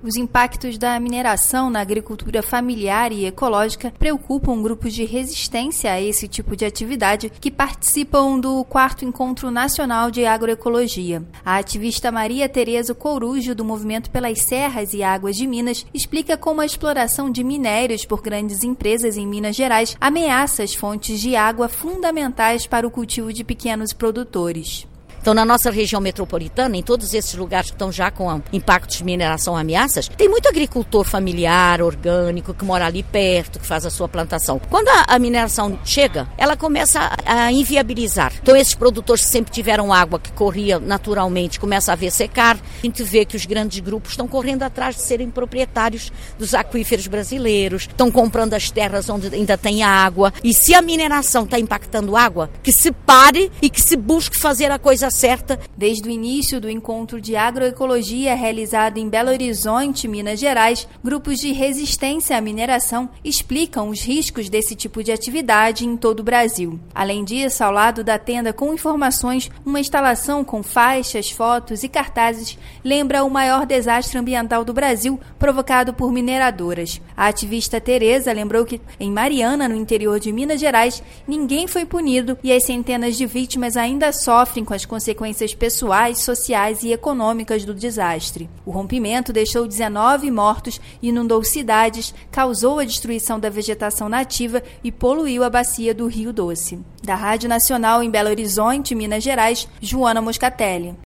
Os impactos da mineração na agricultura familiar e ecológica preocupam grupos de resistência a esse tipo de atividade que participam do quarto Encontro Nacional de Agroecologia. A ativista Maria Tereza Corujo, do Movimento pelas Serras e Águas de Minas, explica como a exploração de minérios por grandes empresas em Minas Gerais ameaça as fontes de água fundamentais para o cultivo de pequenos produtores. Então, na nossa região metropolitana, em todos esses lugares que estão já com impactos de mineração ameaças, tem muito agricultor familiar, orgânico, que mora ali perto, que faz a sua plantação. Quando a, a mineração chega, ela começa a, a, inviabilizar. Então, esses produtores que sempre tiveram água que corria naturalmente, começa a ver secar. A gente vê que os grandes grupos estão correndo atrás de serem proprietários dos aquíferos brasileiros, estão comprando as terras onde ainda tem água. E se a mineração está impactando água, que se pare e que se busque fazer a coisa certa. Desde o início do encontro de agroecologia realizado em Belo Horizonte, Minas Gerais, grupos de resistência à mineração explicam os riscos desse tipo de atividade em todo o Brasil. Além disso, ao lado da tenda com informações, uma instalação com faixas, fotos e cartazes lembra o maior desastre ambiental do Brasil provocado por mineradoras. A ativista Tereza lembrou que em Mariana, no interior de Minas Gerais, ninguém foi punido e as centenas de vítimas ainda sofrem com as consequências consequências pessoais, sociais e econômicas do desastre. O rompimento deixou 19 mortos, inundou cidades, causou a destruição da vegetação nativa e poluiu a bacia do Rio Doce. Da Rádio Nacional em Belo Horizonte, Minas Gerais, Joana Moscatelli.